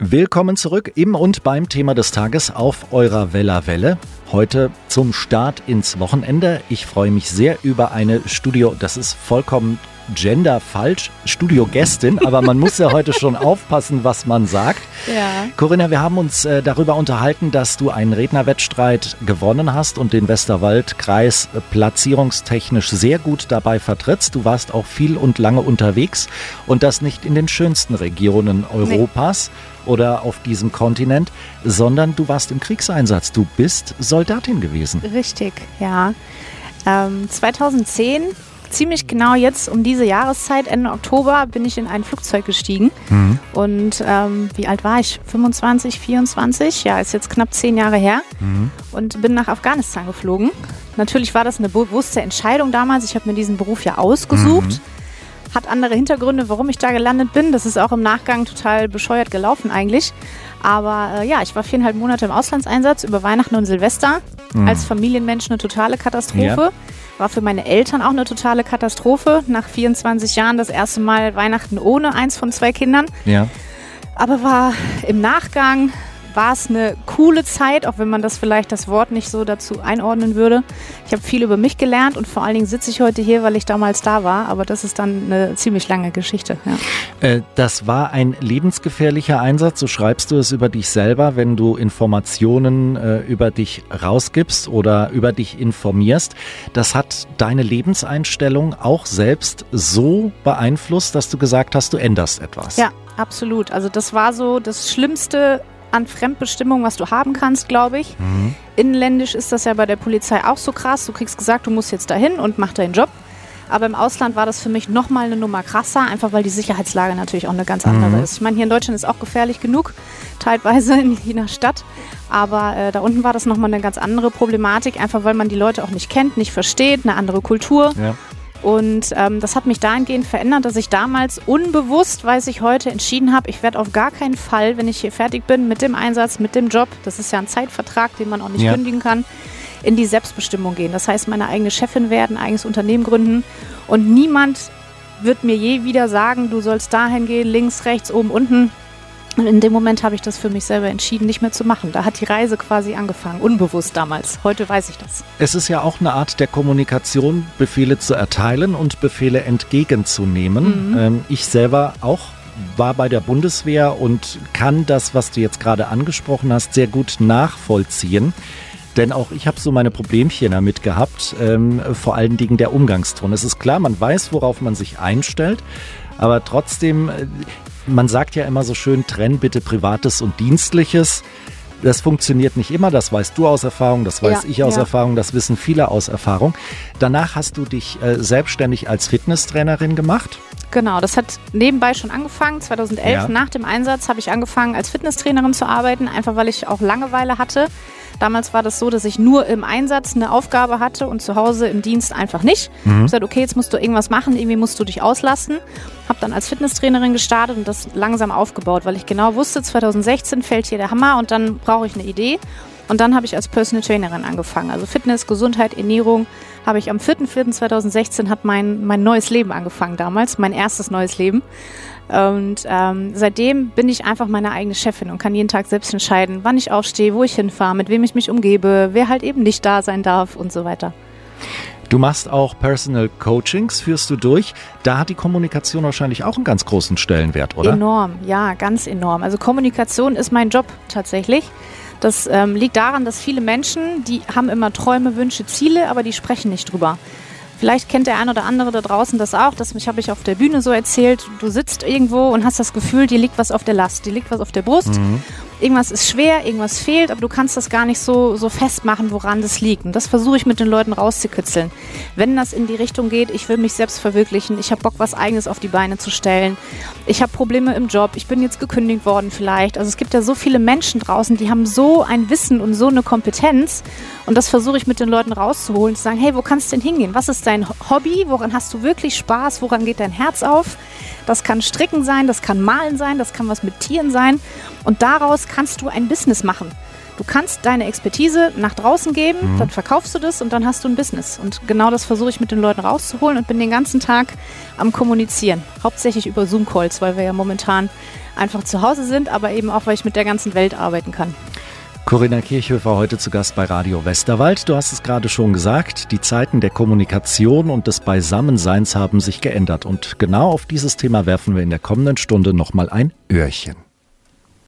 Willkommen zurück im und beim Thema des Tages auf eurer Wella Welle. Heute zum Start ins Wochenende. Ich freue mich sehr über eine Studio, das ist vollkommen Gender falsch, Studiogästin, aber man muss ja heute schon aufpassen, was man sagt. Ja. Corinna, wir haben uns äh, darüber unterhalten, dass du einen Rednerwettstreit gewonnen hast und den Westerwaldkreis äh, platzierungstechnisch sehr gut dabei vertrittst. Du warst auch viel und lange unterwegs und das nicht in den schönsten Regionen Europas nee. oder auf diesem Kontinent, sondern du warst im Kriegseinsatz. Du bist Soldatin gewesen. Richtig, ja. Ähm, 2010 ziemlich genau jetzt um diese Jahreszeit, Ende Oktober, bin ich in ein Flugzeug gestiegen. Mhm. Und ähm, wie alt war ich? 25, 24? Ja, ist jetzt knapp zehn Jahre her. Mhm. Und bin nach Afghanistan geflogen. Natürlich war das eine bewusste Entscheidung damals. Ich habe mir diesen Beruf ja ausgesucht. Mhm. Hat andere Hintergründe, warum ich da gelandet bin. Das ist auch im Nachgang total bescheuert gelaufen eigentlich. Aber äh, ja, ich war viereinhalb Monate im Auslandseinsatz über Weihnachten und Silvester. Mhm. Als Familienmensch eine totale Katastrophe. Ja. War für meine Eltern auch eine totale Katastrophe. Nach 24 Jahren das erste Mal Weihnachten ohne eins von zwei Kindern. Ja. Aber war im Nachgang war es eine coole Zeit, auch wenn man das vielleicht das Wort nicht so dazu einordnen würde. Ich habe viel über mich gelernt und vor allen Dingen sitze ich heute hier, weil ich damals da war. Aber das ist dann eine ziemlich lange Geschichte. Ja. Äh, das war ein lebensgefährlicher Einsatz, so schreibst du es über dich selber, wenn du Informationen äh, über dich rausgibst oder über dich informierst. Das hat deine Lebenseinstellung auch selbst so beeinflusst, dass du gesagt hast, du änderst etwas. Ja, absolut. Also das war so das Schlimmste an Fremdbestimmung, was du haben kannst, glaube ich. Mhm. Inländisch ist das ja bei der Polizei auch so krass. Du kriegst gesagt, du musst jetzt dahin und mach deinen Job. Aber im Ausland war das für mich nochmal eine Nummer krasser, einfach weil die Sicherheitslage natürlich auch eine ganz andere mhm. ist. Ich meine, hier in Deutschland ist auch gefährlich genug, teilweise in jener Stadt. Aber äh, da unten war das nochmal eine ganz andere Problematik, einfach weil man die Leute auch nicht kennt, nicht versteht, eine andere Kultur. Ja. Und ähm, das hat mich dahingehend verändert, dass ich damals unbewusst, weiß ich heute, entschieden habe, ich werde auf gar keinen Fall, wenn ich hier fertig bin mit dem Einsatz, mit dem Job, das ist ja ein Zeitvertrag, den man auch nicht ja. kündigen kann, in die Selbstbestimmung gehen. Das heißt, meine eigene Chefin werden, eigenes Unternehmen gründen und niemand wird mir je wieder sagen, du sollst dahin gehen, links, rechts, oben, unten. Und in dem Moment habe ich das für mich selber entschieden, nicht mehr zu machen. Da hat die Reise quasi angefangen, unbewusst damals. Heute weiß ich das. Es ist ja auch eine Art der Kommunikation, Befehle zu erteilen und Befehle entgegenzunehmen. Mhm. Ähm, ich selber auch war bei der Bundeswehr und kann das, was du jetzt gerade angesprochen hast, sehr gut nachvollziehen. Denn auch ich habe so meine Problemchen damit gehabt, ähm, vor allen Dingen der Umgangston. Es ist klar, man weiß, worauf man sich einstellt, aber trotzdem, äh, man sagt ja immer so schön, trenn bitte Privates und Dienstliches. Das funktioniert nicht immer, das weißt du aus Erfahrung, das weiß ja, ich aus ja. Erfahrung, das wissen viele aus Erfahrung. Danach hast du dich äh, selbstständig als Fitnesstrainerin gemacht. Genau, das hat nebenbei schon angefangen. 2011 ja. nach dem Einsatz habe ich angefangen als Fitnesstrainerin zu arbeiten, einfach weil ich auch Langeweile hatte. Damals war das so, dass ich nur im Einsatz eine Aufgabe hatte und zu Hause im Dienst einfach nicht. Mhm. Ich habe gesagt, okay, jetzt musst du irgendwas machen, irgendwie musst du dich auslasten. Habe dann als Fitnesstrainerin gestartet und das langsam aufgebaut, weil ich genau wusste, 2016 fällt hier der Hammer und dann brauche ich eine Idee. Und dann habe ich als Personal Trainerin angefangen. Also Fitness, Gesundheit, Ernährung habe ich am 4.4.2016 hat mein, mein neues Leben angefangen damals, mein erstes neues Leben. Und ähm, seitdem bin ich einfach meine eigene Chefin und kann jeden Tag selbst entscheiden, wann ich aufstehe, wo ich hinfahre, mit wem ich mich umgebe, wer halt eben nicht da sein darf und so weiter. Du machst auch Personal Coachings, führst du durch. Da hat die Kommunikation wahrscheinlich auch einen ganz großen Stellenwert, oder? Enorm, ja, ganz enorm. Also Kommunikation ist mein Job tatsächlich. Das ähm, liegt daran, dass viele Menschen, die haben immer Träume, Wünsche, Ziele, aber die sprechen nicht drüber. Vielleicht kennt der ein oder andere da draußen das auch. Das habe ich auf der Bühne so erzählt. Du sitzt irgendwo und hast das Gefühl, dir liegt was auf der Last, dir liegt was auf der Brust. Mhm. Irgendwas ist schwer, irgendwas fehlt, aber du kannst das gar nicht so, so festmachen, woran das liegt. Und das versuche ich mit den Leuten rauszukitzeln. Wenn das in die Richtung geht, ich will mich selbst verwirklichen, ich habe Bock, was Eigenes auf die Beine zu stellen. Ich habe Probleme im Job, ich bin jetzt gekündigt worden vielleicht. Also es gibt ja so viele Menschen draußen, die haben so ein Wissen und so eine Kompetenz. Und das versuche ich mit den Leuten rauszuholen, zu sagen, hey, wo kannst du denn hingehen? Was ist dein Hobby? Woran hast du wirklich Spaß? Woran geht dein Herz auf? Das kann Stricken sein, das kann Malen sein, das kann was mit Tieren sein. Und daraus kannst du ein Business machen. Du kannst deine Expertise nach draußen geben, Mhm. dann verkaufst du das und dann hast du ein Business. Und genau das versuche ich mit den Leuten rauszuholen und bin den ganzen Tag am Kommunizieren. Hauptsächlich über Zoom-Calls, weil wir ja momentan einfach zu Hause sind, aber eben auch, weil ich mit der ganzen Welt arbeiten kann. Corinna Kirchhöfer heute zu Gast bei Radio Westerwald. Du hast es gerade schon gesagt, die Zeiten der Kommunikation und des Beisammenseins haben sich geändert. Und genau auf dieses Thema werfen wir in der kommenden Stunde nochmal ein Öhrchen.